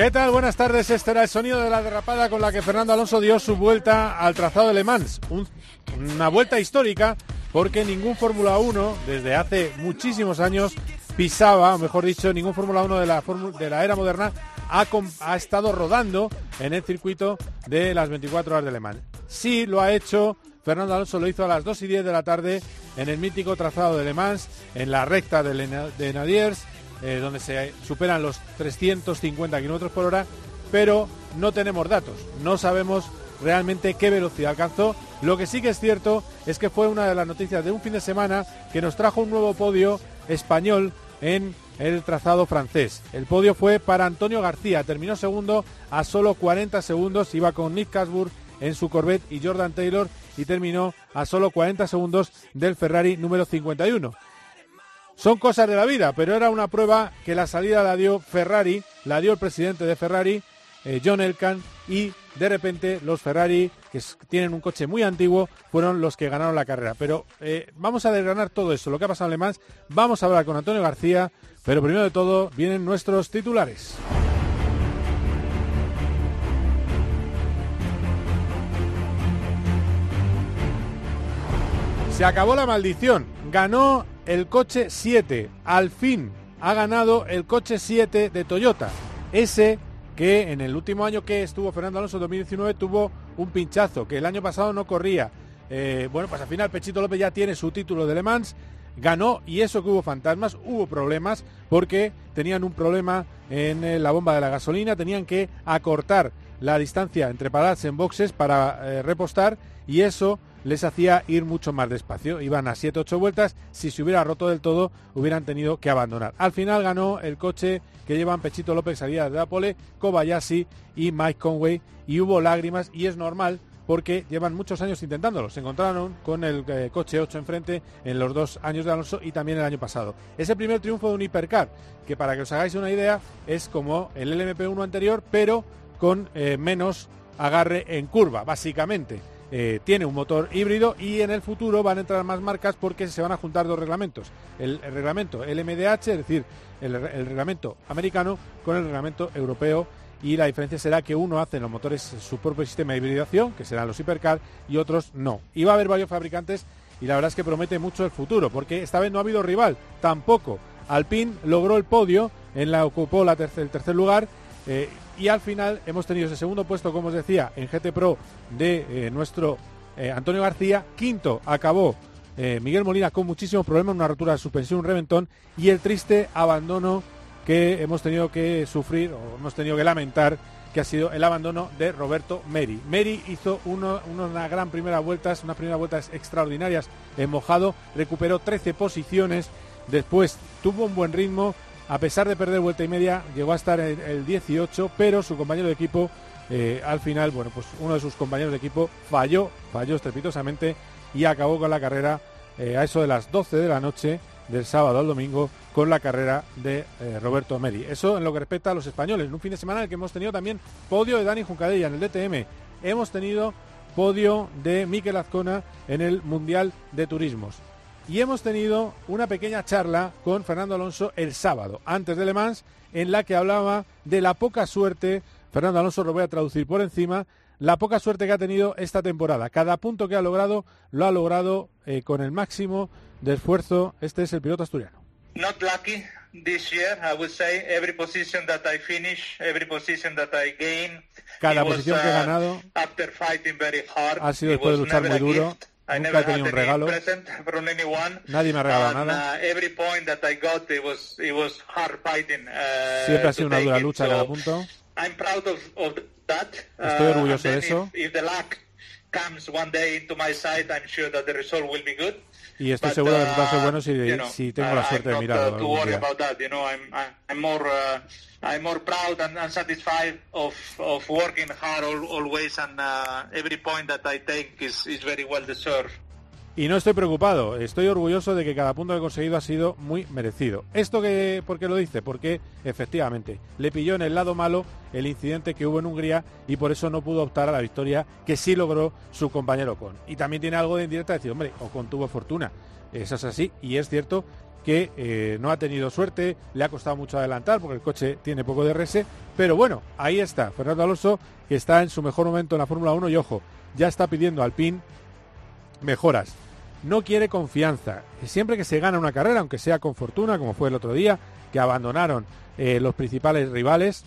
¿Qué tal? Buenas tardes. Este era el sonido de la derrapada con la que Fernando Alonso dio su vuelta al trazado de Le Mans. una vuelta histórica porque ningún Fórmula 1 desde hace muchísimos años pisaba, o mejor dicho, ningún Fórmula 1 de la, de la era moderna ha, ha estado rodando en el circuito de las 24 horas de Le Mans. Sí lo ha hecho Fernando Alonso lo hizo a las 2 y 10 de la tarde en el mítico trazado de Le Mans, en la recta de, de Nadiers, eh, donde se superan los 350 kilómetros por hora, pero no tenemos datos, no sabemos realmente qué velocidad alcanzó. Lo que sí que es cierto es que fue una de las noticias de un fin de semana que nos trajo un nuevo podio español en el trazado francés. El podio fue para Antonio García, terminó segundo a solo 40 segundos, iba con Nick Casburg en su Corvette y Jordan Taylor y terminó a solo 40 segundos del Ferrari número 51. Son cosas de la vida, pero era una prueba que la salida la dio Ferrari, la dio el presidente de Ferrari, eh, John Elkan, y de repente los Ferrari, que tienen un coche muy antiguo, fueron los que ganaron la carrera. Pero eh, vamos a desgranar todo eso, lo que ha pasado en vamos a hablar con Antonio García, pero primero de todo vienen nuestros titulares. Se acabó la maldición. Ganó el coche 7. Al fin ha ganado el coche 7 de Toyota. Ese que en el último año que estuvo Fernando Alonso 2019 tuvo un pinchazo, que el año pasado no corría. Eh, bueno, pues al final Pechito López ya tiene su título de Le Mans, ganó y eso que hubo fantasmas, hubo problemas porque tenían un problema en eh, la bomba de la gasolina, tenían que acortar la distancia entre paradas en boxes para eh, repostar y eso les hacía ir mucho más despacio. Iban a 7-8 vueltas. Si se hubiera roto del todo, hubieran tenido que abandonar. Al final ganó el coche que llevan Pechito López, salida de Apole, Kobayashi y Mike Conway. Y hubo lágrimas y es normal porque llevan muchos años intentándolo. Se encontraron con el eh, coche 8 enfrente en los dos años de Alonso y también el año pasado. Es el primer triunfo de un hipercar, que para que os hagáis una idea es como el LMP1 anterior, pero con eh, menos agarre en curva, básicamente. Eh, tiene un motor híbrido y en el futuro van a entrar más marcas porque se van a juntar dos reglamentos. El, reglamento LMDH, es decir, el, reglamento americano con el reglamento europeo y la diferencia será que uno hace en los motores su propio sistema de hibridación, que serán los hipercar, y otros no. Y va a haber varios fabricantes y la verdad es que promete mucho el futuro, porque esta vez no ha habido rival, tampoco. Alpine logró el podio, en la ocupó la el tercer lugar eh, y al final hemos tenido ese segundo puesto, como os decía, en GT Pro de eh, nuestro eh, Antonio García. Quinto acabó Miguel Molina con muchísimos problemas, una rotura de suspensión, un reventón y el triste abandono que hemos tenido que sufrir o hemos tenido que lamentar que ha sido el abandono de Roberto Meri. Meri hizo una gran primera vuelta, unas primeras vueltas extraordinarias en mojado, recuperó 13 posiciones, después tuvo un buen ritmo, a pesar de perder vuelta y media, llegó a estar en el 18, pero su compañero de equipo, eh, al final, bueno, pues uno de sus compañeros de equipo falló, falló estrepitosamente y acabó con la carrera eh, a eso de las 12 de la noche del sábado al domingo con la carrera de eh, Roberto Meri. Eso en lo que respecta a los españoles. En un fin de semana en el que hemos tenido también podio de Dani Juncadella en el DTM. Hemos tenido podio de Miquel Azcona en el Mundial de Turismos y hemos tenido una pequeña charla con Fernando Alonso el sábado, antes de Le Mans, en la que hablaba de la poca suerte, Fernando Alonso lo voy a traducir por encima, la poca suerte que ha tenido esta temporada. Cada punto que ha logrado lo ha logrado eh, con el máximo de esfuerzo. Este es el piloto asturiano. Not lucky this year, I would say. Every position that I finish, every position that I gain, cada posición que he uh, ganado ha sido después de luchar muy duro. Nunca he tenido un regalo. Nadie me ha regalado nada. Siempre ha sido una dura lucha cada punto. Estoy orgulloso de eso. comes one day into my side, I'm sure that the result will be good. Y estoy seguro de que va a ser bueno si, you know, si tengo la suerte de mirarlo. Uh, to worry about that, you know, I'm, I'm more, uh, I'm more proud and, and satisfied of, of working hard all, always, and uh, every point that I take is, is very well deserved. Y no estoy preocupado, estoy orgulloso de que cada punto que he conseguido ha sido muy merecido. ¿Esto que, por qué lo dice? Porque efectivamente le pilló en el lado malo el incidente que hubo en Hungría y por eso no pudo optar a la victoria que sí logró su compañero Ocon. Y también tiene algo de indirecta de decir, hombre, Ocon tuvo fortuna. Eso es así y es cierto que eh, no ha tenido suerte, le ha costado mucho adelantar porque el coche tiene poco de RS, pero bueno, ahí está, Fernando Alonso que está en su mejor momento en la Fórmula 1 y ojo, ya está pidiendo al PIN mejoras. No quiere confianza. Siempre que se gana una carrera, aunque sea con fortuna, como fue el otro día, que abandonaron eh, los principales rivales,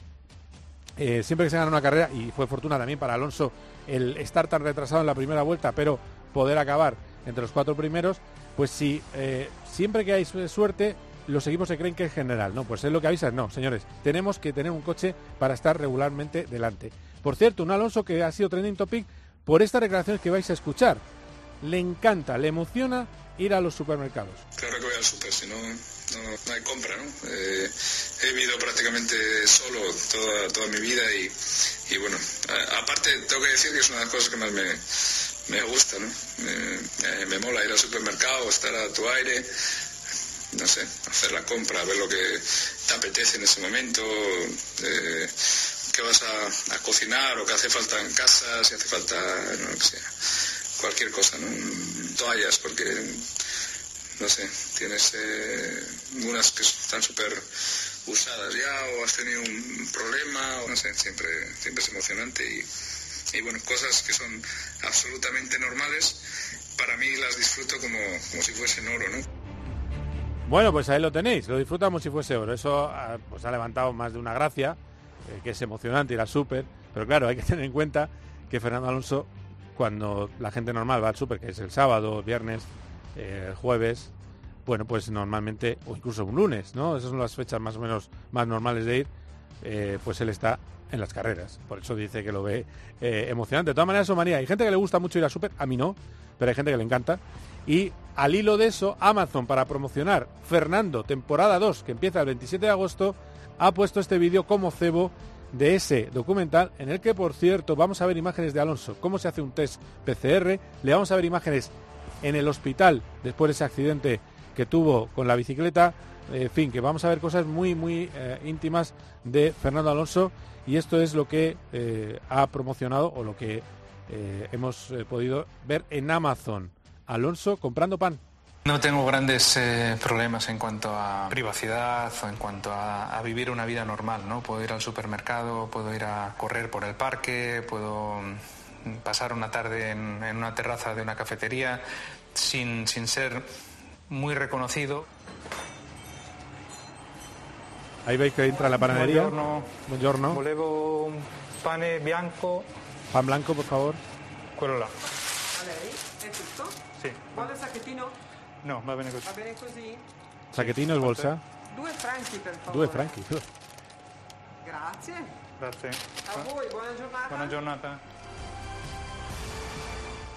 eh, siempre que se gana una carrera, y fue fortuna también para Alonso el estar tan retrasado en la primera vuelta, pero poder acabar entre los cuatro primeros, pues si eh, siempre que hay suerte, los equipos se creen que es general. No, pues es lo que avisan. No, señores, tenemos que tener un coche para estar regularmente delante. Por cierto, un Alonso que ha sido trending topic por estas declaraciones que vais a escuchar le encanta, le emociona ir a los supermercados. Claro que voy al super, si no, no, hay compra, ¿no? Eh, he vivido prácticamente solo toda, toda mi vida y, bueno, aparte tengo que decir que es una de las cosas que más me, gusta, ¿no? Me, mola ir al supermercado, estar a tu aire, no sé, hacer la compra, ver lo que te apetece en ese momento, eh, qué vas a, cocinar o qué hace falta en casa, si hace falta, no lo que sea cualquier cosa, ¿no? Toallas, porque, no sé, tienes eh, unas que están súper usadas ya o has tenido un problema, o no sé, siempre, siempre es emocionante y, bueno, cosas que son absolutamente normales, para mí las disfruto como, como si fuesen oro, ¿no? Bueno, pues ahí lo tenéis, lo disfrutamos si fuese oro. Eso ah, pues ha levantado más de una gracia, eh, que es emocionante ir al súper, pero claro, hay que tener en cuenta que Fernando Alonso cuando la gente normal va al súper, que es el sábado, viernes, eh, jueves, bueno, pues normalmente, o incluso un lunes, ¿no? Esas son las fechas más o menos más normales de ir, eh, pues él está en las carreras. Por eso dice que lo ve eh, emocionante. De todas maneras, eso manía. Hay gente que le gusta mucho ir al súper, a mí no, pero hay gente que le encanta. Y al hilo de eso, Amazon, para promocionar Fernando, temporada 2, que empieza el 27 de agosto, ha puesto este vídeo como cebo de ese documental en el que, por cierto, vamos a ver imágenes de Alonso, cómo se hace un test PCR, le vamos a ver imágenes en el hospital después de ese accidente que tuvo con la bicicleta, en fin, que vamos a ver cosas muy, muy eh, íntimas de Fernando Alonso y esto es lo que eh, ha promocionado o lo que eh, hemos podido ver en Amazon. Alonso comprando pan. No tengo grandes eh, problemas en cuanto a privacidad o en cuanto a, vivir una vida normal, ¿no? Puedo ir al supermercado, puedo ir a correr por el parque, puedo mm, pasar una tarde en, una terraza de una cafetería sin, sin ser muy reconocido. Ahí veis que entra la panadería. Buongiorno. Buongiorno. Volevo un pane bianco. Pan blanco, por favor. Quello là. A lei? È tutto? Sì. No, va bene così. Va bene così? Sacchettino e bolsa? Due franchi per favore. Due franchi. Grazie. Grazie. A voi, buona giornata. Buona giornata.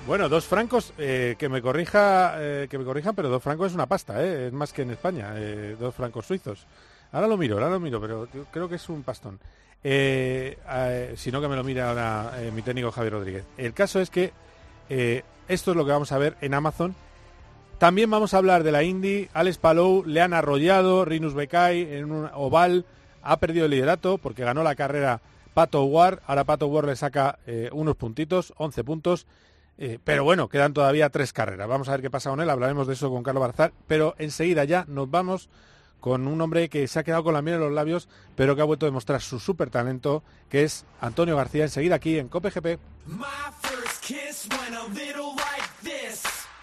Bueno, dos francos, eh, que me corrija, eh, que me corrijan, pero dos francos es una pasta, eh, es más que en España, eh, dos francos suizos. Ahora lo miro, ahora lo miro, pero creo que es un pastón. si no que me lo mire ahora mi técnico Javier Rodríguez. El caso es que esto es lo que vamos a ver en Amazon también vamos a hablar de la Indy. Alex Palou le han arrollado, Rinus Bekai en un oval ha perdido el liderato porque ganó la carrera Pato War. Ahora Pato War le saca eh, unos puntitos, 11 puntos. Eh, pero bueno, quedan todavía tres carreras. Vamos a ver qué pasa con él. Hablaremos de eso con Carlos Barzal. Pero enseguida ya nos vamos con un hombre que se ha quedado con la miel en los labios, pero que ha vuelto a demostrar su súper talento, que es Antonio García. Enseguida aquí en COPE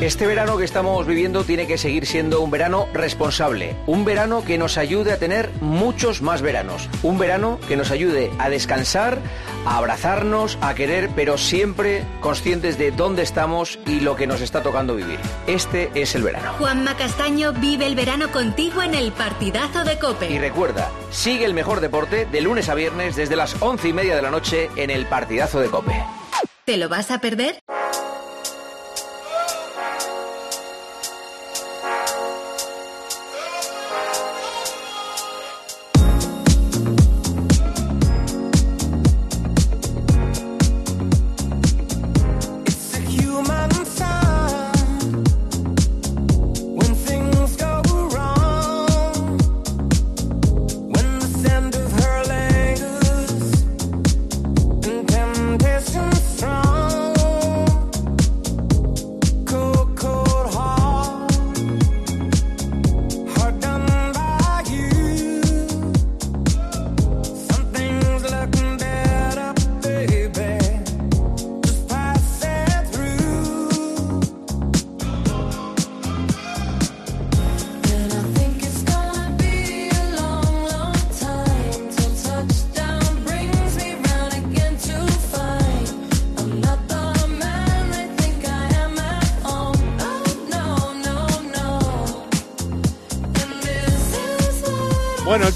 Este verano que estamos viviendo tiene que seguir siendo un verano responsable, un verano que nos ayude a tener muchos más veranos, un verano que nos ayude a descansar, a abrazarnos, a querer, pero siempre conscientes de dónde estamos y lo que nos está tocando vivir. Este es el verano. Juanma Castaño vive el verano contigo en el partidazo de Y Cope. recuerda, sigue el mejor deporte de lunes a viernes desde las once y media de la noche en el partidazo de Cope. ¿Te lo vas a perder?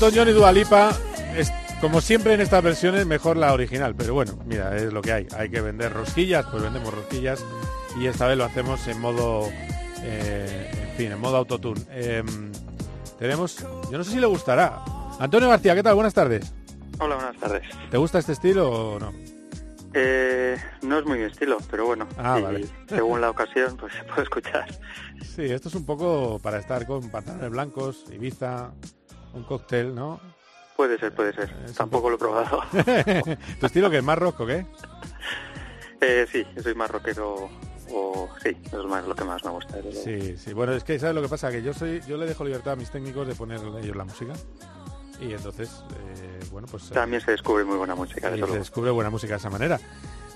Elton y Dua Lipa, es, como siempre en estas versiones, mejor la original. Pero bueno, mira, es lo que hay. Hay que vender rosquillas, pues vendemos rosquillas. Y esta vez lo hacemos en modo, eh, en fin, en modo autotune. Em, tenemos, yo no sé si le gustará. Antonio García, ¿qué tal? Buenas tardes. Hola, buenas tardes. ¿Te gusta este estilo o no? Eh, no es muy mi estilo, pero bueno, Ah, sí, vale. según la ocasión, pues se puede escuchar. Sí, esto es un poco para estar con pantalones blancos, Ibiza, un cóctel, ¿no? Puede ser, puede ser. Es un Tampoco lo he probado. ¿Tu estilo que es más rock o qué? eh, sí, soy más rockero o sí, es más lo que más me gusta. Sí, sí. Bueno, es que ¿sabes lo que pasa? Que yo soy, yo le dejo libertad a mis técnicos de poner ellos la música. Y entonces, eh, bueno, pues eh, También se descubre muy buena música, y desde se descubre buena música de esa manera.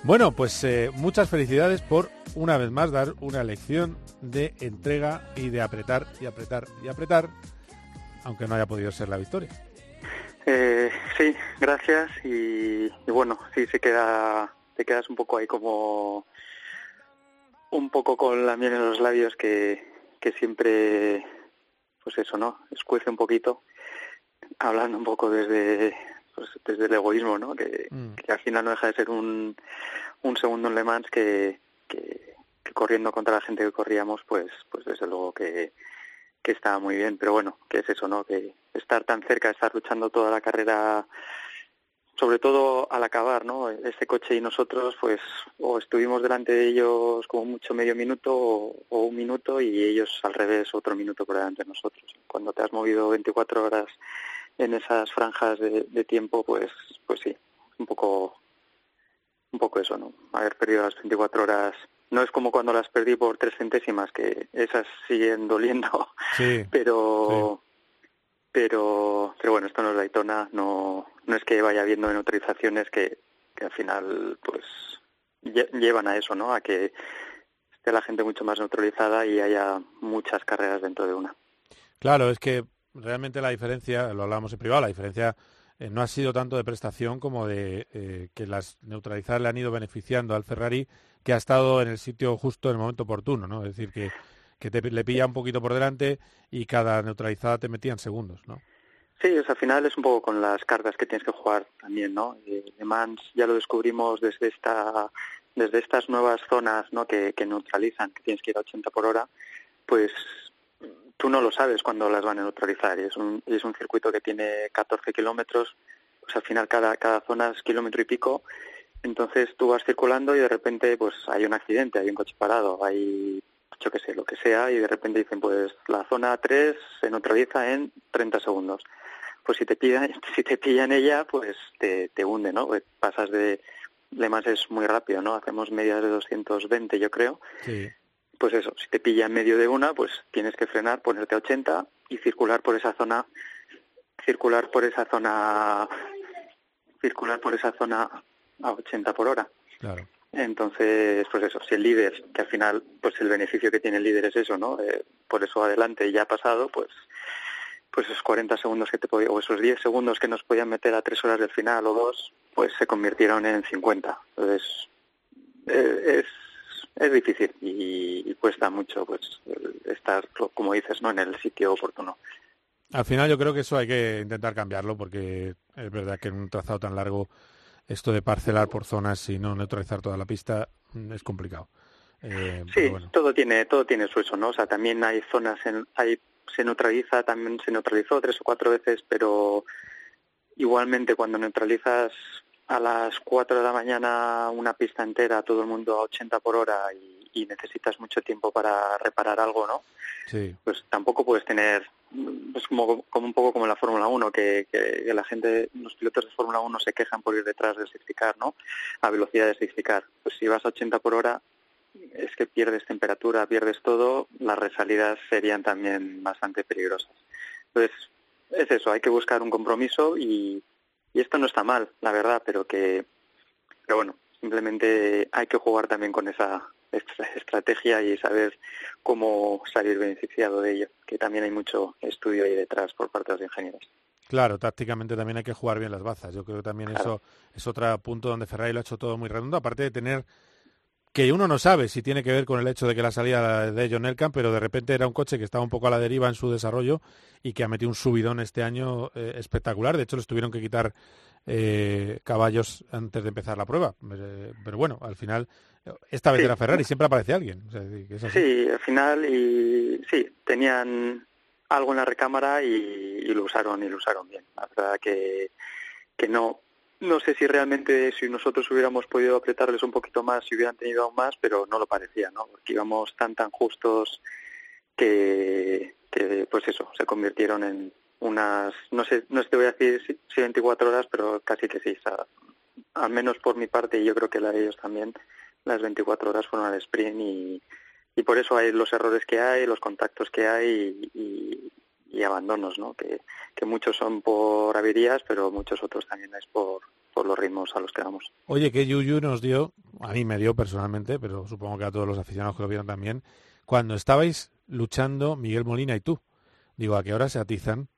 Bueno, pues eh, muchas felicidades por una vez más dar una lección de entrega y de apretar y apretar y apretar, aunque no haya podido ser la victoria. Eh, sí, gracias y, y bueno, sí se queda, te quedas un poco ahí como un poco con la miel en los labios que, que siempre, pues eso, ¿no? Escuece un poquito, hablando un poco desde, pues, desde el egoísmo, ¿no? Que, Mm. que al final no deja de ser un, un segundo en Le Mans que, que, que corriendo contra la gente que corríamos, pues, pues desde luego que, que estaba muy bien, pero bueno, que es eso, ¿no? Que estar tan cerca, estar luchando toda la carrera, sobre todo al acabar, ¿no? Este coche y nosotros, pues, o estuvimos delante de ellos como mucho medio minuto o, o un minuto y ellos al revés otro minuto por delante de nosotros. Cuando te has movido 24 horas en esas franjas de, de tiempo, pues, pues sí, un poco, un poco eso, ¿no? Haber perdido las 24 horas no es como cuando las perdí por tres centésimas, que esas siguen doliendo, Sí, pero pero pero bueno, esto no es Daytona, no no es que vaya habiendo neutralizaciones que, que al final pues lle- llevan a eso, ¿no? A que esté la gente mucho más neutralizada y haya muchas carreras dentro de una. claro, es que realmente la diferencia, lo hablábamos en privado, la diferencia eh, no ha sido tanto de prestación como de eh, que las neutralizadas le han ido beneficiando al Ferrari que ha estado en el sitio justo en el momento oportuno, ¿no? Es decir, que, que te, le pilla un poquito por delante y cada neutralizada te metía en segundos, ¿no? Sí, o sea, al final es un poco con las cartas que tienes que jugar también, ¿no? Eh, Le Mans ya lo descubrimos desde esta desde estas nuevas zonas, ¿no? Que, que neutralizan, que tienes que ir a 80 por hora, pues tú no lo sabes cuándo las van a neutralizar. Y es un, es un circuito que tiene 14 kilómetros, pues al final cada, cada zona es kilómetro y pico. Entonces tú vas circulando y de repente pues hay un accidente, hay un coche parado, hay yo qué sé, lo que sea, y de repente dicen pues la zona 3 se neutraliza en 30 segundos. Pues si te pillan, si te pillan ella, pues te, te hunde, ¿no? Pues pasas de... Mans es muy rápido, ¿no? Hacemos medias de 220, yo creo Sí. Pues eso, si te pilla en medio de una, pues tienes que frenar, ponerte a 80 y circular por esa zona, circular por esa zona, circular por esa zona a 80 por hora. Claro. Entonces, pues eso, si el líder, que al final, pues el beneficio que tiene el líder es eso, ¿no? Eh, por eso adelante ya ha pasado, pues pues esos 40 segundos que te podía, o esos 10 segundos que nos podían meter a tres horas del final o dos, pues se convirtieron en 50. Entonces, eh, es, es difícil y, y cuesta mucho pues estar, como dices, no en el sitio oportuno. Al final yo creo que eso hay que intentar cambiarlo porque es verdad que en un trazado tan largo esto de parcelar por zonas y no neutralizar toda la pista mm, es complicado. Eh, Sí, bueno. todo tiene todo tiene su eso, ¿no? O sea, también hay zonas en hay se neutraliza, también se neutralizó tres o cuatro veces, pero igualmente cuando neutralizas a las 4 de la mañana una pista entera, todo el mundo a 80 por hora y, y necesitas mucho tiempo para reparar algo, ¿no? Sí. Pues tampoco puedes tener, es como, como un poco como en la Fórmula 1, que, que, que la gente, los pilotos de Fórmula 1 se quejan por ir detrás del safety ¿no? A velocidad de safety. Pues si vas a 80 por hora, es que pierdes temperatura, pierdes todo, las resalidas serían también bastante peligrosas. Entonces, es eso, hay que buscar un compromiso y, y esto no está mal, la verdad, pero que, pero bueno, simplemente hay que jugar también con esa estra- estrategia y saber cómo salir beneficiado de ello, que también hay mucho estudio ahí detrás por parte de los ingenieros. Claro, tácticamente también hay que jugar bien las bazas. Yo creo que también eso es otro punto donde Ferrari lo ha hecho todo muy redondo, aparte de tener que uno no sabe si tiene que ver con el hecho de que la salida de John Elkann, pero de repente era un coche que estaba un poco a la deriva en su desarrollo y que ha metido un subidón este año eh, espectacular. De hecho, les tuvieron que quitar eh, caballos antes de empezar la prueba. Eh, pero bueno, al final, esta vez Sí. era Ferrari, siempre aparece alguien. O sea, que es así. Sí, al final, y sí, tenían algo en la recámara y, y lo usaron y lo usaron bien. La verdad que, que no, no sé si realmente si nosotros hubiéramos podido apretarles un poquito más, si hubieran tenido aún más, pero no lo parecía, ¿no? Porque íbamos tan tan justos que, que pues eso, se convirtieron en unas, no sé, no te voy a decir si, si 24 horas, pero casi que sí, al menos por mi parte y yo creo que la de ellos también, las 24 horas fueron al sprint y, y por eso hay los errores que hay, los contactos que hay y, y- y abandonos, ¿no? Que, que muchos son por averías, pero muchos otros también es por, por los ritmos a los que vamos. Oye, que Yuyu nos dio, a mí me dio personalmente, pero supongo que a todos los aficionados que lo vieron también, cuando estabais luchando Miguel Molina y tú. Digo, ¿a qué hora se atizan?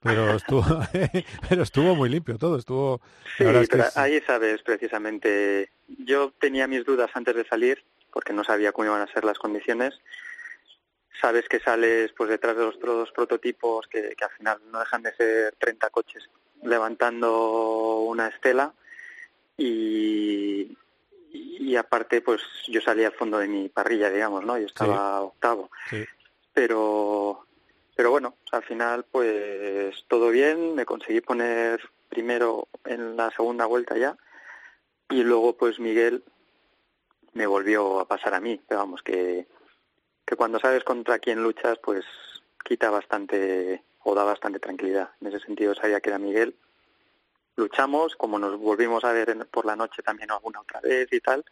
Pero estuvo, pero estuvo muy limpio todo, estuvo... Sí, es que es- ahí sabes precisamente, yo tenía mis dudas antes de salir porque no sabía cómo iban a ser las condiciones. Sabes que sales pues detrás de los otros prototipos que, que al final no dejan de ser 30 coches levantando una estela. Y, y aparte pues yo salí al fondo de mi parrilla, digamos, ¿no? Yo estaba octavo. Sí. pero pero bueno al final pues todo bien. Me conseguí poner primero en la segunda vuelta ya. Y luego pues Miguel me volvió a pasar a mí. Pero vamos que que cuando sabes contra quién luchas pues quita bastante o da bastante tranquilidad en ese sentido sabía que era Miguel luchamos como nos volvimos a ver por la noche también alguna otra vez y tal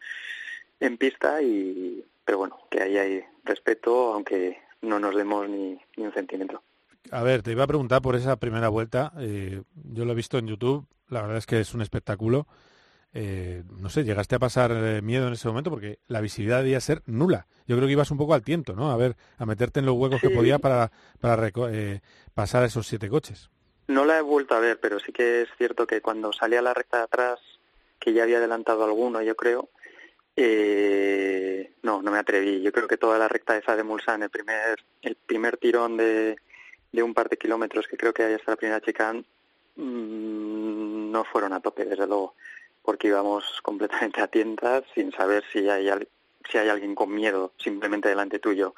en pista y pero bueno que ahí hay respeto aunque no nos demos ni, ni un centímetro A ver, te iba a preguntar por esa primera vuelta. eh, yo lo he visto en YouTube, la verdad es que es un espectáculo. Eh, no sé, llegaste a pasar eh, miedo en ese momento porque la visibilidad debía ser nula. Yo creo que ibas un poco al tiento, ¿no? A ver, a meterte en los huecos que podía para, para eh, pasar esos siete coches. no la he vuelto a ver pero sí que es cierto que cuando salí a la recta de atrás que ya había adelantado alguno yo creo eh, no no me atreví yo creo que toda la recta esa de Mulsanne el primer el primer tirón de, de un par de kilómetros que creo que hay hasta la primera chicane mm, no fueron a tope desde luego porque íbamos completamente a tientas sin saber si hay si hay alguien con miedo simplemente delante tuyo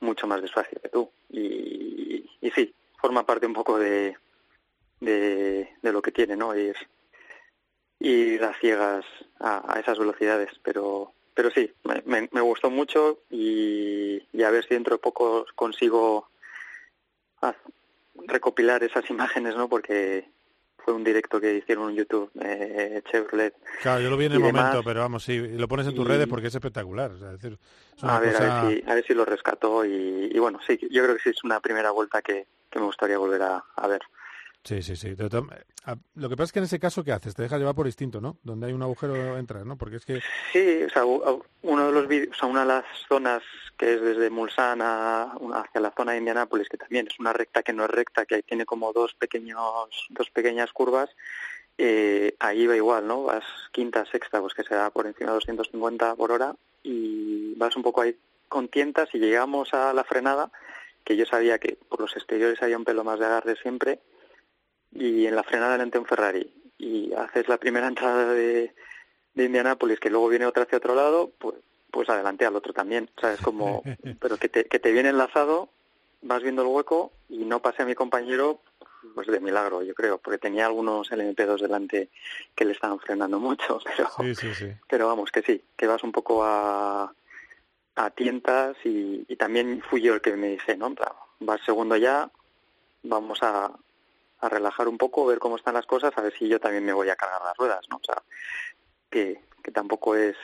mucho más despacio que tú. Y, sí forma parte un poco de, de, lo que tiene no ir ir a ciegas a, a esas velocidades. Pero pero sí me, me- gustó mucho y, y a ver si dentro de poco consigo recopilar esas imágenes no porque fue un directo que hicieron en YouTube eh, Chevrolet Claro, yo lo vi en el demás. momento, pero vamos, sí, lo pones en tus Y- redes porque es espectacular. o sea, es decir, es una a ver, cosa- a ver si, a ver si lo rescató y, y bueno, sí, yo creo que sí es una primera vuelta que, que me gustaría volver a, a ver. Sí, sí, sí. Lo que pasa es que en ese caso, ¿qué haces? Te dejas llevar por instinto, ¿no? Donde hay un agujero entras, ¿no? Porque es que... Sí, o sea, uno de los o sea, una de las zonas que es desde Mulsanne hacia la zona de Indianápolis, que también es una recta que no es recta, que ahí tiene como dos pequeños, dos pequeñas curvas, eh, ahí va igual, ¿no? Vas quinta, sexta, pues que se da por encima de 250 por hora y vas un poco ahí con tientas y llegamos a la frenada, que yo sabía que por los exteriores había un pelo más de agarre siempre, y en la frenada delante un Ferrari y haces la primera entrada de, de Indianápolis que luego viene otra hacia otro lado, pues pues adelante al otro también, ¿sabes? Como, pero que te, que te viene enlazado, vas viendo el hueco y no pasé a mi compañero, pues de milagro, yo creo, porque tenía algunos LMP2 delante que le estaban frenando mucho, pero, Sí, sí, sí. pero vamos, que sí, que vas un poco a, a tientas y, y también fui yo el que me dice, ¿no? Vas segundo ya, vamos a, a relajar un poco, ver cómo están las cosas, a ver si yo también me voy a cargar las ruedas, ¿no? O sea, que, que tampoco es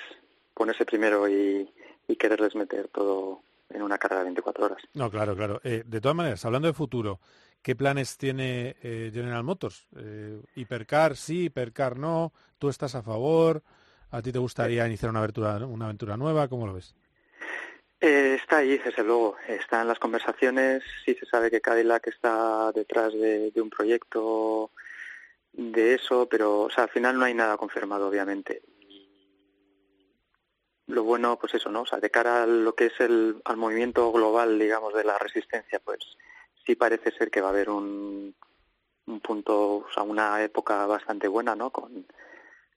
ponerse primero y, y quererles meter todo en una carga de 24 horas. No, claro, claro. Eh, de todas maneras, hablando de futuro, ¿qué planes tiene eh, General Motors? Eh, hipercar sí, hipercar no. ¿Tú estás a favor? ¿A ti te gustaría iniciar una aventura, una aventura nueva? ¿Cómo lo ves? Eh, está ahí, desde luego, está en las conversaciones, sí se sabe que Cadillac está detrás de, un proyecto de eso, pero o sea, al final no hay nada confirmado, obviamente. Lo bueno, pues eso, ¿no? O sea, de cara a lo que es el al movimiento global, digamos, de la resistencia, pues sí parece ser que va a haber un, un punto, o sea, una época bastante buena, ¿no? Con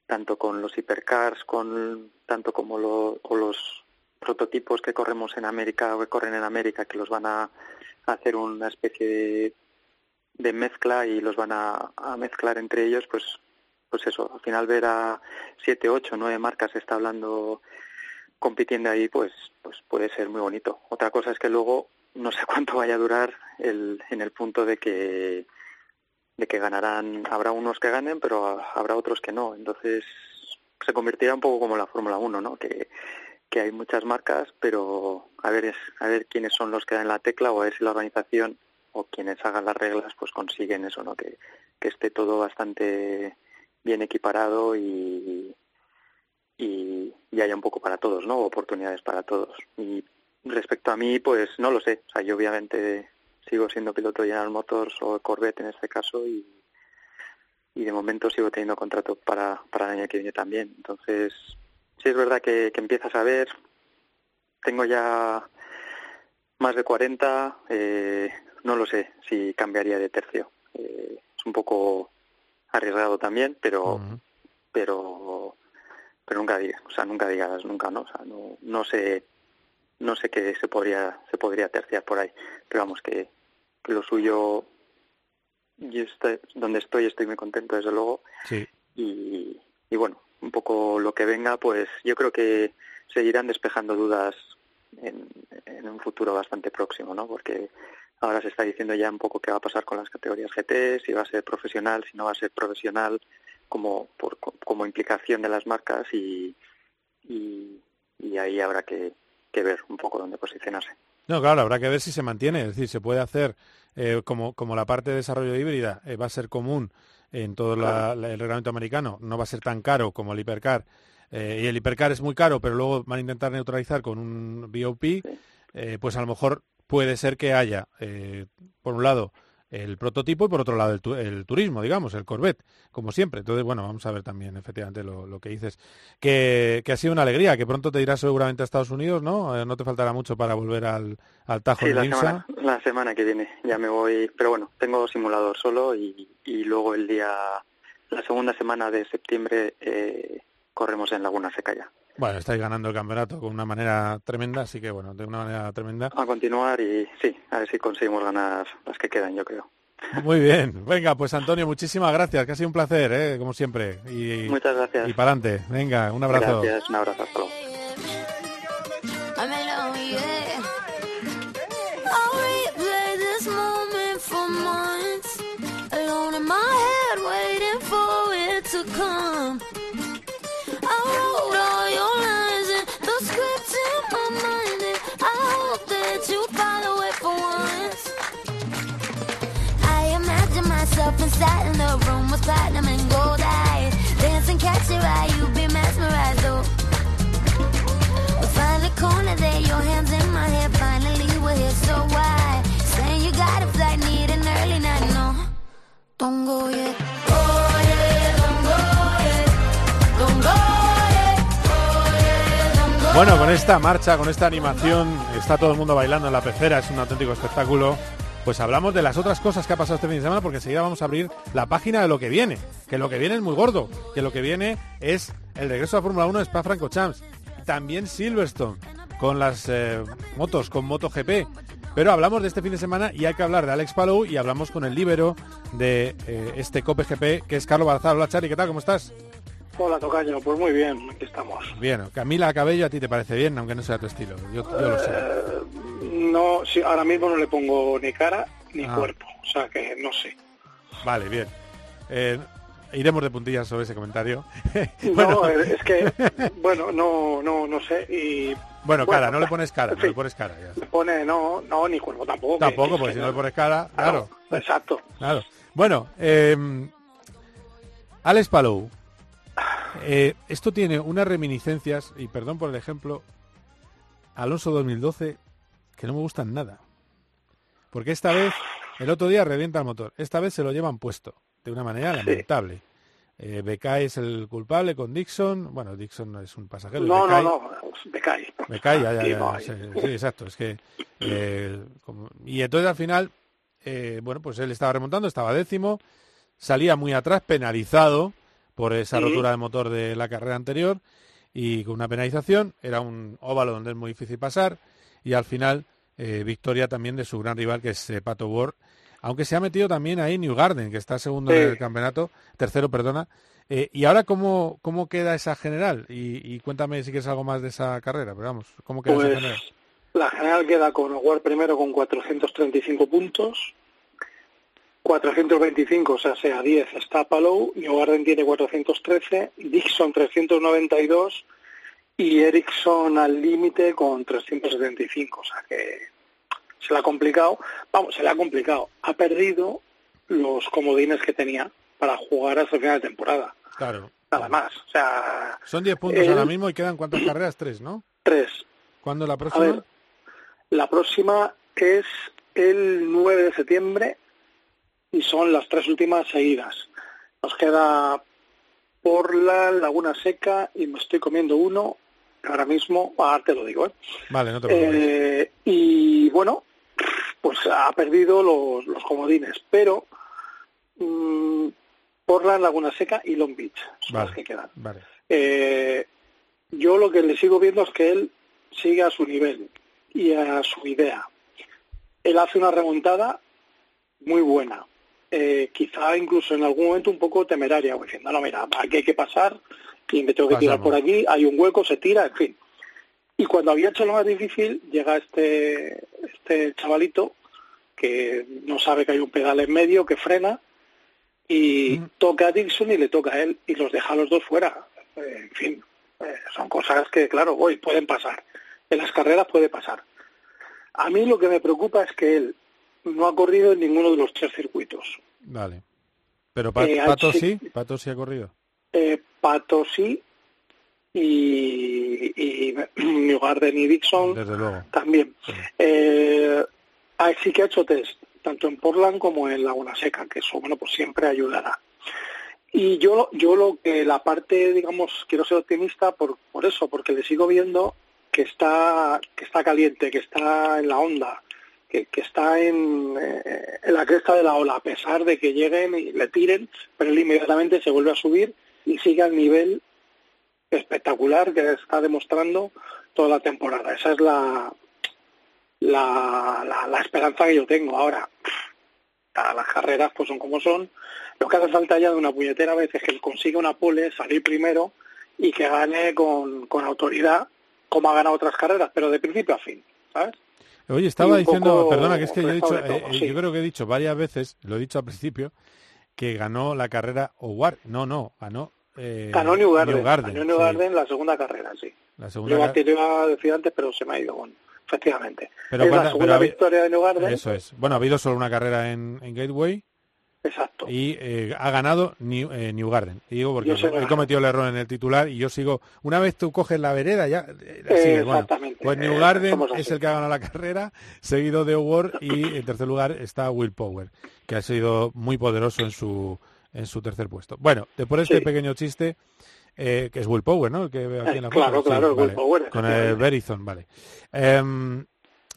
tanto con los hipercars, con tanto como lo- los prototipos que corremos en América o que corren en América, que los van a hacer una especie de, de mezcla y los van a, a mezclar entre ellos, pues pues eso, al final ver a siete, ocho, nueve marcas está hablando compitiendo ahí, pues pues puede ser muy bonito. Otra cosa es que luego no sé cuánto vaya a durar el, en el punto de que de que ganarán, habrá unos que ganen, pero habrá otros que no. Entonces se convertirá un poco como la Fórmula 1, ¿no? Que, que hay muchas marcas, pero a ver es, a ver quiénes son los que dan la tecla o si la organización o quienes hagan las reglas pues consiguen eso, ¿no? Que, que esté todo bastante bien equiparado y, y, y haya un poco para todos, ¿no? Oportunidades para todos. Y respecto a mí, pues no lo sé. O sea, yo obviamente sigo siendo piloto de General Motors o Corvette en este caso y, y de momento sigo teniendo contrato para, para el año que viene también. Entonces, sí es verdad que, que empiezas a ver, tengo ya más de 40, eh, no lo sé si cambiaría de tercio. Eh, es un poco arriesgado también, pero pero pero nunca digas, o sea, nunca digas nunca, ¿no? O sea, no, no sé no sé qué se podría se podría terciar por ahí, pero vamos que, que lo suyo yo estoy, donde estoy estoy muy contento desde luego Sí. y, y bueno, un poco lo que venga, pues yo creo que seguirán despejando dudas en, un futuro bastante próximo, ¿no? Porque ahora se está diciendo ya un poco qué va a pasar con las categorías GT, si va a ser profesional, si no va a ser profesional, como por, como implicación de las marcas y, y, y ahí habrá que, que ver un poco dónde posicionarse. No, claro, habrá que ver si se mantiene. Es decir, se puede hacer eh, como, como la parte de desarrollo híbrida eh, va a ser común en todo la- la- el reglamento americano, no va a ser tan caro como el hipercar. eh, y el hipercar es muy caro, pero luego van a intentar neutralizar con un BOP. pues a lo mejor puede ser que haya, por un lado, el prototipo y por otro lado el, tu- el turismo, digamos, el Corvette, como siempre. Entonces, bueno, vamos a ver también efectivamente lo, lo que dices. Que, que ha sido una alegría, que pronto te irás seguramente a Estados Unidos, ¿no? Eh, no te faltará mucho para volver al, al Tajo Sí, de la IMSA. semana, la semana que viene ya me voy, pero bueno, tengo simulador solo y, y luego el día, la segunda semana de septiembre eh, corremos en Laguna Seca ya. Bueno, estáis ganando el campeonato con una manera tremenda, así que bueno, de una manera tremenda. A continuar y sí, a ver si conseguimos ganar las que quedan, yo creo. Muy bien. Venga, pues Antonio, muchísimas gracias, que ha sido un placer, ¿eh? como siempre. Y, Muchas gracias. Y para adelante. Venga, un abrazo. Gracias, un abrazo, hasta luego. You follow it for once. I imagine myself inside. Our room was platinum and gold and catch your eye, be mesmerized. In Bueno, con esta marcha, con esta animación, está todo el mundo bailando en la pecera, es un auténtico espectáculo. Pues hablamos de las otras cosas que ha pasado este fin de semana, porque enseguida vamos a abrir la página de lo que viene. Que lo que viene es muy gordo, que lo que viene es el regreso a Fórmula 1 de Spa Francorchamps. También Silverstone, con las eh, motos, con MotoGP. Pero hablamos de este fin de semana y hay que hablar de Alex Palou y hablamos con el líbero de eh, este COPE GP, que es Carlos Balazar. Hola, Chari, ¿qué tal? ¿Cómo estás? Hola, Tocayo. Pues muy bien, aquí estamos. Bien, Camila Cabello a ti te parece bien, aunque no sea tu estilo. Yo, yo lo sé. No, sí, ahora mismo no le pongo ni cara ni Ah. cuerpo, o sea que no sé. Vale, bien. Eh, iremos de puntillas sobre ese comentario. No, bueno, eh, es que, bueno, no, no, no sé. Y bueno, cara, no le pones cara, no le pones cara. ya. le pone, no, no, ni cuerpo tampoco. Tampoco, porque que si no no. le pones cara, claro. Exacto. Claro. Bueno, eh, Alex Palou. eh, esto tiene unas reminiscencias, y perdón por el ejemplo, Alonso 2012, que no me gustan nada. Porque esta vez, el otro día revienta el motor. Esta vez se lo llevan puesto, de una manera lamentable. Eh, Becay es el culpable con Dixon. Bueno, Dixon no es un pasajero. No, no, Becay. no, ya, ya, ya, no, sí, sí, exacto. Es que, eh, como- y entonces al final, eh, bueno, pues él estaba remontando, estaba décimo, salía muy atrás, penalizado por esa rotura de motor de la carrera anterior y con una penalización. Era un óvalo donde es muy difícil pasar y al final eh, victoria también de su gran rival que es eh, Pato Ward. Aunque se ha metido también ahí New Garden, que está segundo Sí. en el campeonato, tercero, perdona. Eh, y ahora, ¿cómo, ¿cómo queda esa general? Y, y cuéntame si quieres algo más de esa carrera, pero vamos, ¿cómo queda esa Pues general? la general queda con Oguar primero con 435 puntos, 425, o sea, sea 10 está Palou, Newgarden tiene 413, Dixon 392 y Ericsson al límite con 375, o sea que se le ha complicado, vamos, se le ha complicado, ha perdido los comodines que tenía para jugar hasta el final de temporada, Claro. nada más, o sea, Son 10 puntos él- ahora mismo y quedan cuántas carreras? Tres, ¿no? tres. ¿Cuándo la A próxima? ver, la próxima es el 9 de septiembre y son las tres últimas seguidas. Nos queda Porla, Laguna Seca y me estoy comiendo uno ahora mismo, ahora te lo digo. ¿eh? Vale, no te preocupes. Eh, y bueno, pues ha perdido los, los comodines, pero mm, Portland, Laguna Seca y Long Beach son vale, las que quedan. vale. Eh, yo lo que le sigo viendo es que él sigue a su nivel y a su idea. Él hace una remontada muy buena, eh, quizá incluso en algún momento un poco temeraria, diciendo, no, mira, aquí hay que pasar y me tengo que tirar por aquí, hay un hueco, se tira, en fin. Y cuando había hecho lo más difícil, llega este, este chavalito que no sabe que hay un pedal en medio, que frena, y toca a Dixon y le toca a él, y los deja a los dos fuera. Eh, en fin, eh, son cosas que, claro, hoy pueden pasar. En las carreras puede pasar. A mí lo que me preocupa es que él no ha corrido en ninguno de los tres circuitos. Vale. Pero Eh, Pato sí, Pato sí ha corrido. Eh, Pato sí y, y New Garden y Dixon Desde luego. también. Eh, ah, sí que ha hecho test, tanto en Portland como en Laguna Seca, que eso, bueno, pues siempre ayudará. Y yo, yo lo que la parte, digamos, quiero ser optimista por, por eso, porque le sigo viendo que está, que está caliente, que está en la onda, que, que está en, eh, en la cresta de la ola, a pesar de que lleguen y le tiren, pero él inmediatamente se vuelve a subir y sigue al nivel espectacular que está demostrando toda la temporada. Esa es la, la, la, la esperanza que yo tengo. Ahora, a las carreras pues son como son. Lo que hace falta ya de una puñetera vez es que él consiga una pole, salir primero y que gane con, con autoridad como ha ganado otras carreras, pero de principio a fin, ¿sabes? Oye, estaba diciendo, perdona, que es que yo he dicho, eh, todo, eh, sí. yo creo que he dicho varias veces, lo he dicho al principio, que ganó la carrera Howard. No, no, ganó. Eh, ganó New Garden, Garden, ganó New sí. Garden la segunda carrera, sí. La segunda Yo car- te a decir antes, pero se me ha ido, bueno, efectivamente. Pero es cuánta- la segunda pero victoria de New Garden. Eso es. Bueno, ha habido solo una carrera en, en Gateway. Exacto. Y eh, ha ganado New, eh, New Garden. Y digo porque Yo he cometido el error en el titular y yo sigo. Una vez tú coges la vereda, ya eh, sigues. Bueno, Exactamente. pues New Garden es el que ha ganado la carrera, seguido de Award y en tercer lugar está Will Power, que ha sido muy poderoso en su en su tercer puesto. Bueno, después de este Sí. pequeño chiste, eh, que es Will Power, ¿no? El que veo aquí en la claro, foto. claro, el Will vale. Power, Con el. Verizon, vale. Em,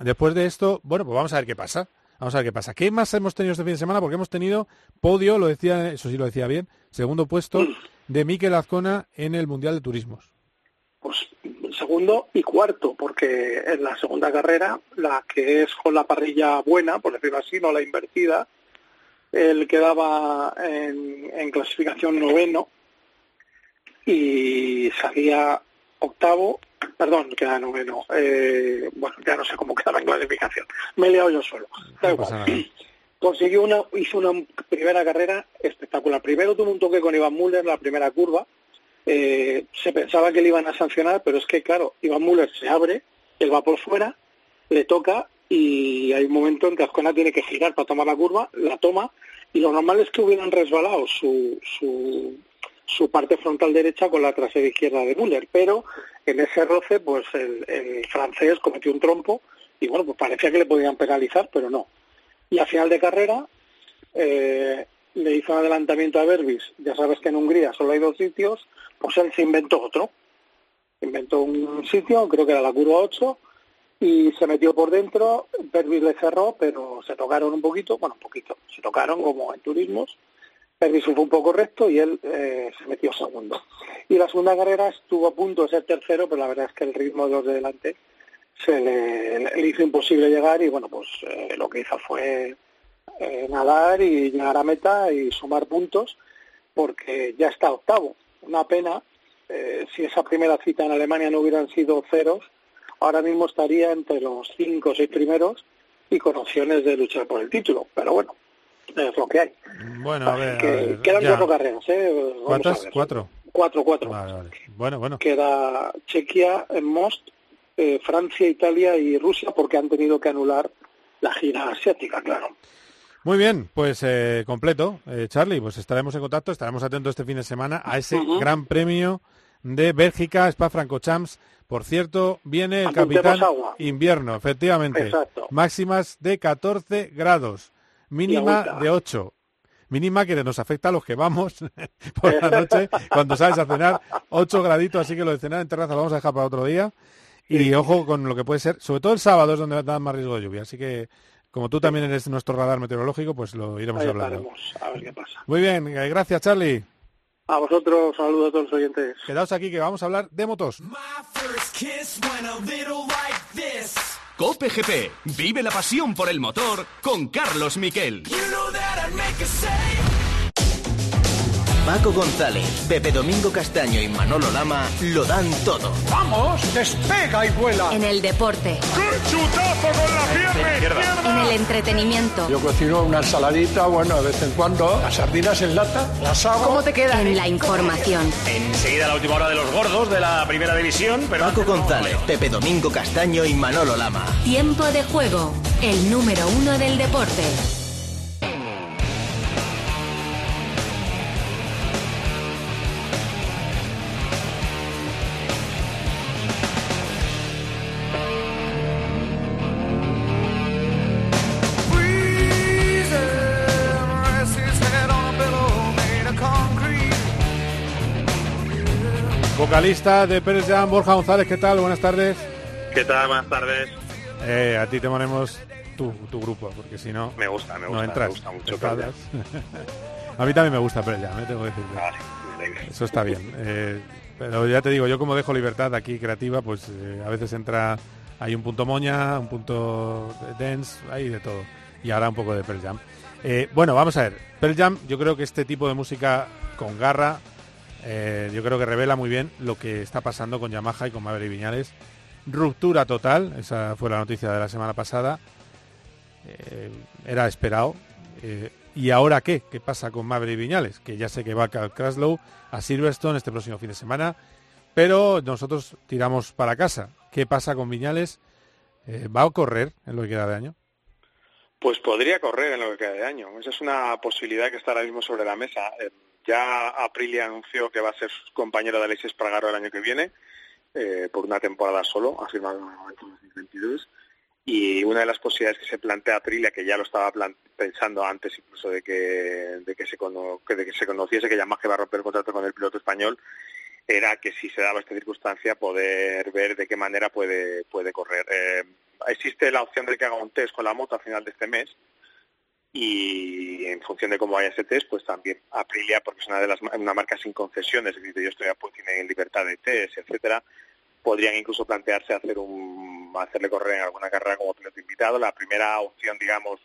después de esto, bueno, pues vamos a ver qué pasa. Vamos a ver qué pasa. ¿Qué más hemos tenido este fin de semana? Porque hemos tenido podio, lo decía, eso sí lo decía bien, segundo puesto de Mikel Azcona en el Mundial de Turismos. Pues segundo y cuarto, porque en la segunda carrera, la que es con la parrilla buena, por decirlo así, no la invertida, él quedaba en, en clasificación noveno y salía octavo, perdón, queda noveno, eh, bueno, ya no sé cómo quedaba en clasificación, me he liado yo solo, da igual. Consiguió una, hizo una primera carrera espectacular. Primero tuvo un toque con Iván Müller en la primera curva. Eh, se pensaba que le iban a sancionar, pero es que, claro, Iván Müller se abre, él va por fuera, le toca y hay un momento en que Azcona tiene que girar para tomar la curva, la toma y lo normal es que hubieran resbalado su, su, su parte frontal derecha con la trasera izquierda de Müller, pero en ese roce pues el, el francés cometió un trompo y bueno, pues parecía que le podían penalizar, pero no. Y a final de carrera eh, le hizo un adelantamiento a Berbis. Ya sabes que en Hungría solo hay dos sitios, pues él se inventó otro. Inventó un sitio, creo que era la curva 8, y se metió por dentro. Berbis le cerró, pero se tocaron un poquito, bueno, un poquito, se tocaron como en turismos. Berbis fue un poco recto y él eh, se metió segundo. Y la segunda carrera estuvo a punto de ser tercero, pero la verdad es que el ritmo de los de delante se le, le hizo imposible llegar y bueno, pues eh, lo que hizo fue eh, nadar y llegar a meta y sumar puntos porque ya está octavo. Una pena, eh, si esa primera cita en Alemania no hubieran sido ceros, ahora mismo estaría entre los cinco o seis primeros y con opciones de luchar por el título. Pero bueno, es lo que hay. Bueno, a ver. a que ver, quedan ya. cuatro carreras, ¿eh? Vamos a ¿Cuántas? ver. Cuatro. Cuatro, cuatro. Vale, vale. Bueno, bueno. Queda Chequia en Most, eh, Francia, Italia y Rusia porque han tenido que anular la gira asiática, claro. Muy bien, pues eh, completo. Eh, Charlie, pues estaremos en contacto, estaremos atentos este fin de semana a ese gran premio de Bélgica, Spa Francorchamps. Por cierto, viene el capitán agua. invierno, efectivamente. Exacto. Máximas de 14 grados, mínima de 8. Mínima que nos afecta a los que vamos por la noche cuando sales a cenar. 8 graditos, así que lo de cenar en terraza lo vamos a dejar para otro día. Y ojo con lo que puede ser, sobre todo el sábado es donde da más riesgo de lluvia. Así que, como tú también eres nuestro radar meteorológico, pues lo iremos Ahí hablando. a ver qué pasa. Muy bien, eh, gracias Charlie. A vosotros, saludos a todos los oyentes. Quedaos aquí que vamos a hablar de motos. Cope GP. Vive la pasión por el motor con Carlos Miquel. Paco González, Pepe Domingo Castaño y Manolo Lama lo dan todo. ¡Vamos! ¡Despega y vuela! En el deporte, ¡Chutazo con la pierna en el entretenimiento, Yo cocino una ensaladita, bueno, de vez en cuando. Las sardinas en lata, las hago. ¿Cómo te queda? en la información. Enseguida la última hora de los gordos de la primera división, pero... Paco González, Pepe Domingo Castaño y Manolo Lama. Tiempo de juego, el número uno del deporte. Vocalista de Pérez Jam, Borja González, ¿qué tal? Buenas tardes. ¿Qué tal? Buenas tardes. Eh, a ti te ponemos tu, tu grupo, porque si no, Me gusta, me no gusta, entras. me gusta mucho a mí también me gusta Pérez Jam, eh, tengo que decirte. Eso está bien. Eh, pero ya te digo, yo como dejo libertad aquí creativa, pues eh, a veces entra, hay un punto moña, un punto dance, hay de todo. Y ahora un poco de Pearl Jam. Eh, bueno, vamos a ver. Pearl Jam, yo creo que este tipo de música con garra, eh, yo creo que revela muy bien lo que está pasando con Yamaha y con Maverick Viñales. Ruptura total, esa fue la noticia de la semana pasada. Eh, era esperado. Eh, ¿Y ahora qué? ¿Qué pasa con Maverick Viñales? Que ya sé que va a Kraslow, a Silverstone este próximo fin de semana, pero nosotros tiramos para casa. ¿Qué pasa con Viñales? ¿Va a correr en lo que queda de año? Pues podría correr en lo que queda de año. Esa es una posibilidad que está ahora mismo sobre la mesa. Ya Aprilia anunció que va a ser compañero de Alexis Espargaro el año que viene, eh, por una temporada solo, ha firmado en 2022. Y una de las posibilidades que se plantea Aprilia, que ya lo estaba pensando antes incluso de que, de que, se que de que se conociese que Yamaha iba a romper el contrato con el piloto español, era que si se daba esta circunstancia poder ver de qué manera puede, puede correr. Eh, existe la opción de que haga un test con la moto a final de este mes y en función de cómo vaya ese test, pues también Aprilia, porque es una de las una marca sin concesiones, es decir, ellos todavía pues, tienen libertad de test, etcétera, podrían incluso plantearse hacer un hacerle correr en alguna carrera como piloto invitado. La primera opción, digamos,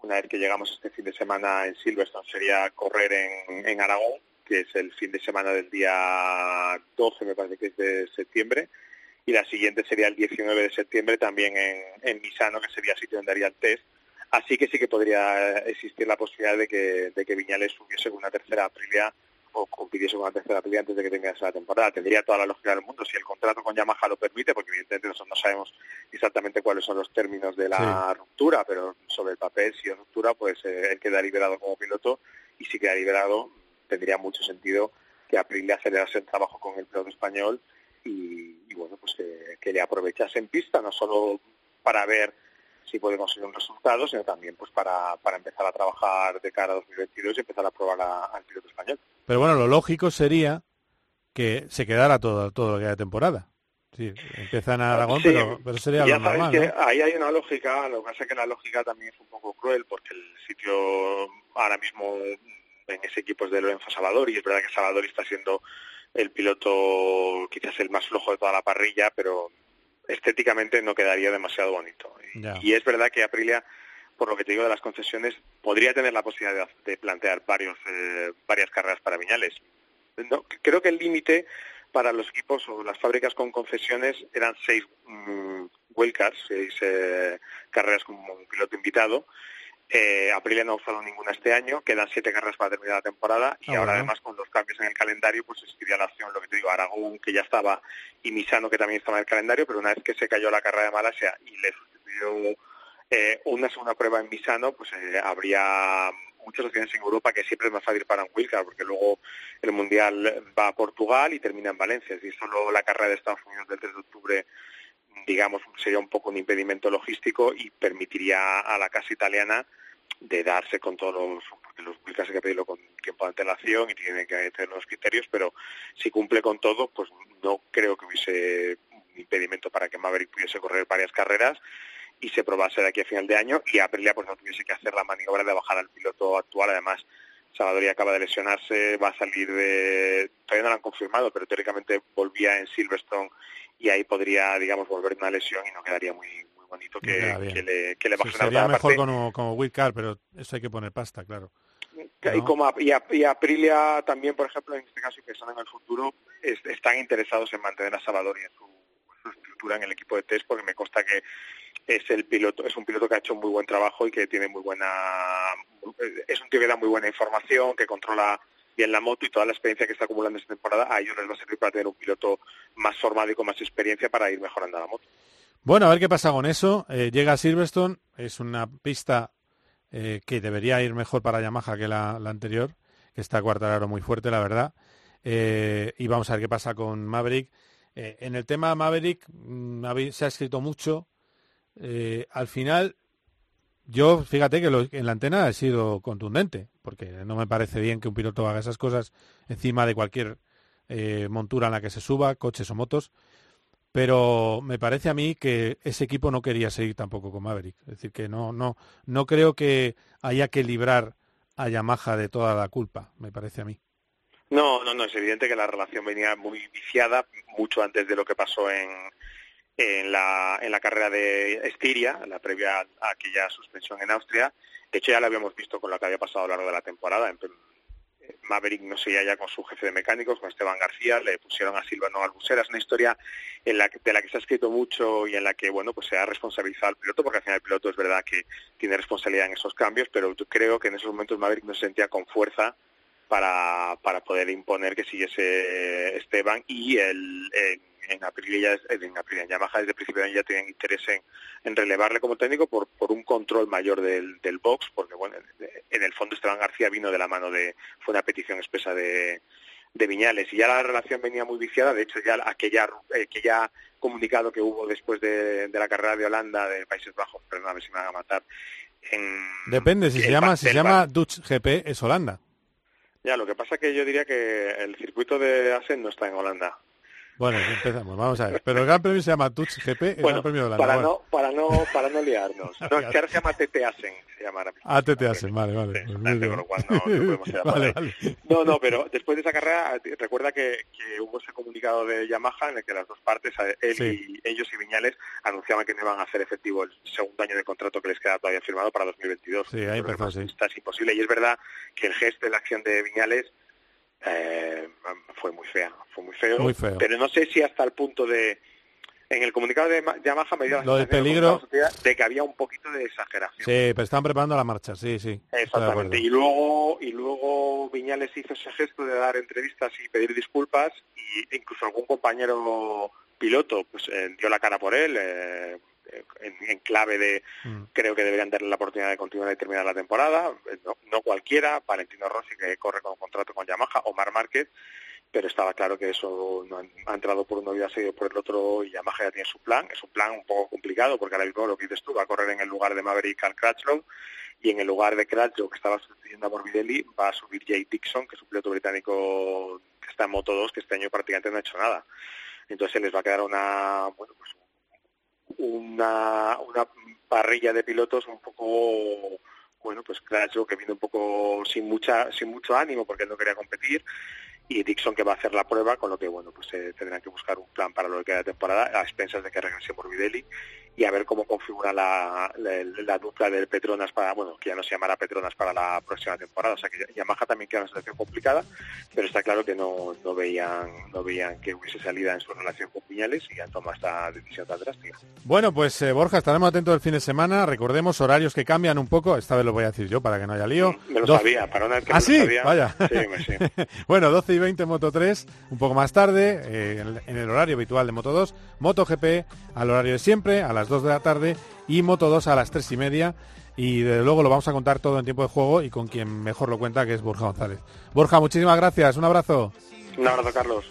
una vez que llegamos este fin de semana en Silverstone sería correr en, en Aragón, que es el fin de semana del día 12, me parece que es de septiembre, y la siguiente sería el 19 de septiembre también en, en Misano, que sería sitio donde haría el test. Así que sí que podría existir la posibilidad de que, de que Viñales subiese con una tercera Aprilia o compitiese con una tercera Aprilia antes de que tenga esa temporada. Tendría toda la lógica del mundo si el contrato con Yamaha lo permite, porque evidentemente nosotros no sabemos exactamente cuáles son los términos de la ruptura, pero sobre el papel, si es ruptura, pues eh, él queda liberado como piloto y si queda liberado tendría mucho sentido que Aprilia acelerase el trabajo con el piloto español y, y bueno, pues que, que le aprovechase en pista, no solo para ver si puede conseguir un resultado, sino también pues para, para empezar a trabajar de cara a 2022 y empezar a probar a- al piloto español. Pero bueno, lo lógico sería que se quedara todo, todo lo que haya de temporada. Sí, empiezan a Aragón, Sí, pero, pero sería ya lo normal, que ¿no? ahí hay una lógica, lo que pasa es que la lógica también es un poco cruel porque el sitio ahora mismo en ese equipo es de Lorenzo Salvador y es verdad que Salvador está siendo el piloto quizás el más flojo de toda la parrilla, pero estéticamente no quedaría demasiado bonito. Y es verdad que Aprilia, por lo que te digo de las concesiones, podría tener la posibilidad de, de plantear varios, eh, varias carreras para Viñales. No, creo que el límite para los equipos o las fábricas con concesiones eran seis mm, wildcards, seis eh, carreras con un piloto invitado. Eh, Aprilia no ha usado ninguna este año, quedan siete carreras para terminar la temporada y Ah, ahora bueno. además con los cambios en el calendario pues existiría la opción, lo que te digo, Aragón que ya estaba y Misano que también estaba en el calendario, pero una vez que se cayó la carrera de Malasia y le sustituyó eh, una segunda prueba en Misano, pues eh, habría muchas opciones en Europa que siempre es más fácil para un wildcard, porque luego el Mundial va a Portugal y termina en Valencia. Si solo la carrera de Estados Unidos del 3 de octubre, digamos, sería un poco un impedimento logístico y permitiría a la casa italiana de darse con todos los, porque los wildcards hay que pedirlo con tiempo de antelación y tiene que tener unos criterios, pero si cumple con todo, pues no creo que hubiese un impedimento para que Maverick pudiese correr varias carreras y se probase de aquí a final de año y Aprilia pues no tuviese que hacer la maniobra de bajar al piloto actual. Además, Salvador ya acaba de lesionarse, va a salir de... Todavía no lo han confirmado, pero teóricamente volvía en Silverstone y ahí podría, digamos, volver una lesión y no quedaría muy muy bonito que, Ya, bien. que le, que le Sí, sería mejor como, como wildcard, pero eso hay que poner pasta, claro. y, como, a- y, a- y Aprilia también, por ejemplo, en este caso, y pensando en el futuro, es- están interesados en mantener a Salvador y en su, su estructura en el equipo de test, porque me consta que es el piloto, es un piloto que ha hecho muy buen trabajo y que tiene muy buena, es un tío que da muy buena información, que controla bien la moto y toda la experiencia que está acumulando esta temporada, a ellos les va a servir para tener un piloto más formado y con más experiencia para ir mejorando la moto. Bueno, a ver qué pasa con eso. Eh, llega Silverstone, es una pista eh, que debería ir mejor para Yamaha que la, anterior, que está Cuartararo muy fuerte, la verdad. Eh, y vamos a ver qué pasa con Maverick. En el tema Maverick mm, se ha escrito mucho. Al final, yo fíjate que en la antena he sido contundente, porque no me parece bien que un piloto haga esas cosas encima de cualquier eh, montura en la que se suba, coches o motos pero me parece a mí que ese equipo no quería seguir tampoco con Maverick. Es decir, que no, no, no creo que haya que librar a Yamaha de toda la culpa, me parece a mí. No, no, no, es evidente que la relación venía muy viciada mucho antes de lo que pasó en, en, la, en la carrera de Estiria, la previa a aquella suspensión en Austria. De hecho, ya lo habíamos visto con lo que había pasado a lo largo de la temporada. En- Maverick no seguía ya con su jefe de mecánicos, con Esteban García, le pusieron a Silvano Albusera. Es una historia en la que- de la que se ha escrito mucho y en la que bueno pues se ha responsabilizado al piloto, porque al final el piloto es verdad que tiene responsabilidad en esos cambios, pero yo creo que en esos momentos Maverick no se sentía con fuerza para, para poder imponer que siguiese Esteban y el, en en Aprilia, ya- en Aprilia, en Yamaha desde el principio de año ya tenían interés en, en relevarle como técnico por, por un control mayor del, del box, porque bueno, en el fondo Esteban García vino de la mano de, fue una petición expresa de, de Viñales y ya la relación venía muy viciada, de hecho ya aquella, aquella comunicado que hubo después de, de la carrera de Holanda de Países Bajos, perdóname si me van a matar, en, Depende, si se llama, si se llama Dutch GP es Holanda. Ya, lo que pasa que yo diría que el circuito de Asen no está en Holanda. Bueno, empezamos, vamos a ver. Pero el Gran Premio se llama Dutch GP, el Bueno, Gran Premio de Holanda. para Bueno, no, para no, para no liarnos. No, es que ahora se llama TT Asen, se llama ahora mismo. ATT Asen, vale, vale. Pues muy bien. Vale, vale. No, no, pero después de esa carrera, recuerda que, que hubo ese comunicado de Yamaha en el que las dos partes, él Sí. y ellos y Viñales, anunciaban que no iban a hacer efectivo el segundo año de contrato que les queda todavía firmado para 2022. Sí, ahí empezó, sí. Está es imposible. Y es verdad que el gesto de la acción de Viñales eh, fue muy fea, fue muy feo. Muy feo. Pero no sé si hasta el punto de... En el comunicado de Ma- Yamaha me dio la Lo del peligro- de que había un poquito de exageración. Sí, pero están preparando la marcha, sí, sí. Exactamente. Y luego, y luego Viñales hizo ese gesto de dar entrevistas y pedir disculpas y incluso algún compañero piloto pues eh, dio la cara por él eh, en, en clave de Mm. creo que deberían darle la oportunidad de continuar y terminar la temporada. Eh, No, no cualquiera, Valentino Rossi que corre con contrato con Yamaha, Omar Márquez, pero estaba claro que eso no han- ha entrado por uno y ha seguido por el otro y Yamaha ya tiene su plan. Es un plan un poco complicado porque ahora mismo lo que dices tú va a correr en el lugar de Maverick al Crutchlow y en el lugar de Crutchlow que estaba sustituyendo a Morbidelli va a subir Jay Dixon, que es un piloto británico que está en Moto 2 que este año prácticamente no ha hecho nada. Entonces se les va a quedar una bueno pues una, una parrilla de pilotos un poco bueno pues Crutchlow que viene un poco sin mucha sin mucho ánimo porque no quería competir y Dixon que va a hacer la prueba, con lo que bueno pues eh, tendrán que buscar un plan para lo que queda de temporada a expensas de que regrese Morbidelli y a ver cómo configura la, la, la dupla del Petronas para, bueno, que ya no se llamará Petronas para la próxima temporada, o sea que Yamaha también queda una situación complicada, pero está claro que no, no veían no veían que hubiese salida en su relación con Piñales y han tomado esta decisión tan drástica. Bueno, pues eh, Borja, estaremos atentos el fin de semana. Recordemos horarios que cambian un poco. Esta vez lo voy a decir yo para que no haya lío. Me lo Doce- sabía, para una vez que ¿Ah, me sí? lo sabía. Vaya. Sí, sí. bueno, 12 y 20 Moto 3, un poco más tarde, eh, en, el- en el horario habitual de Moto 2. Moto GP al horario de siempre, a las 2 de la tarde. Y Moto 2 a las 3 y media. Y desde luego lo vamos a contar todo en tiempo de juego y con quien mejor lo cuenta, que es Borja González. Borja, muchísimas gracias. Un abrazo. Un abrazo, Carlos.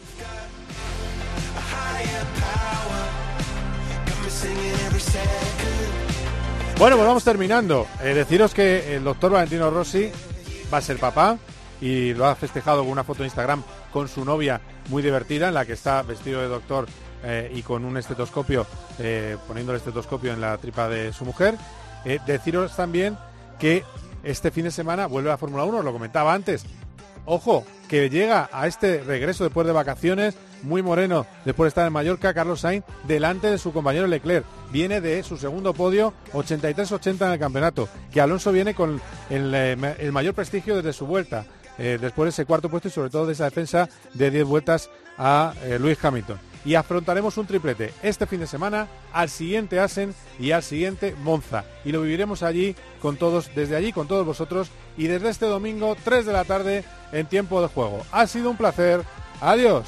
Bueno, pues vamos terminando. Eh, deciros que el doctor Valentino Rossi va a ser papá y lo ha festejado con una foto en Instagram con su novia muy divertida en la que está vestido de doctor eh, y con un estetoscopio, eh, poniendo el estetoscopio en la tripa de su mujer. Eh, deciros también que este fin de semana vuelve a Fórmula 1, os lo comentaba antes. Ojo, que llega a este regreso después de vacaciones, muy moreno, después de estar en Mallorca, Carlos Sainz, delante de su compañero Leclerc. Viene de su segundo podio, 83-80 en el campeonato. Que Alonso viene con el, ma- el mayor prestigio desde su vuelta, después de ese cuarto puesto y sobre todo de esa defensa de 10 vueltas a Luis Hamilton. Y afrontaremos un triplete este fin de semana, al siguiente Asen y al siguiente Monza. Y lo viviremos allí con todos, desde allí con todos vosotros y desde este domingo 3 de la tarde en tiempo de juego. Ha sido un placer. Adiós.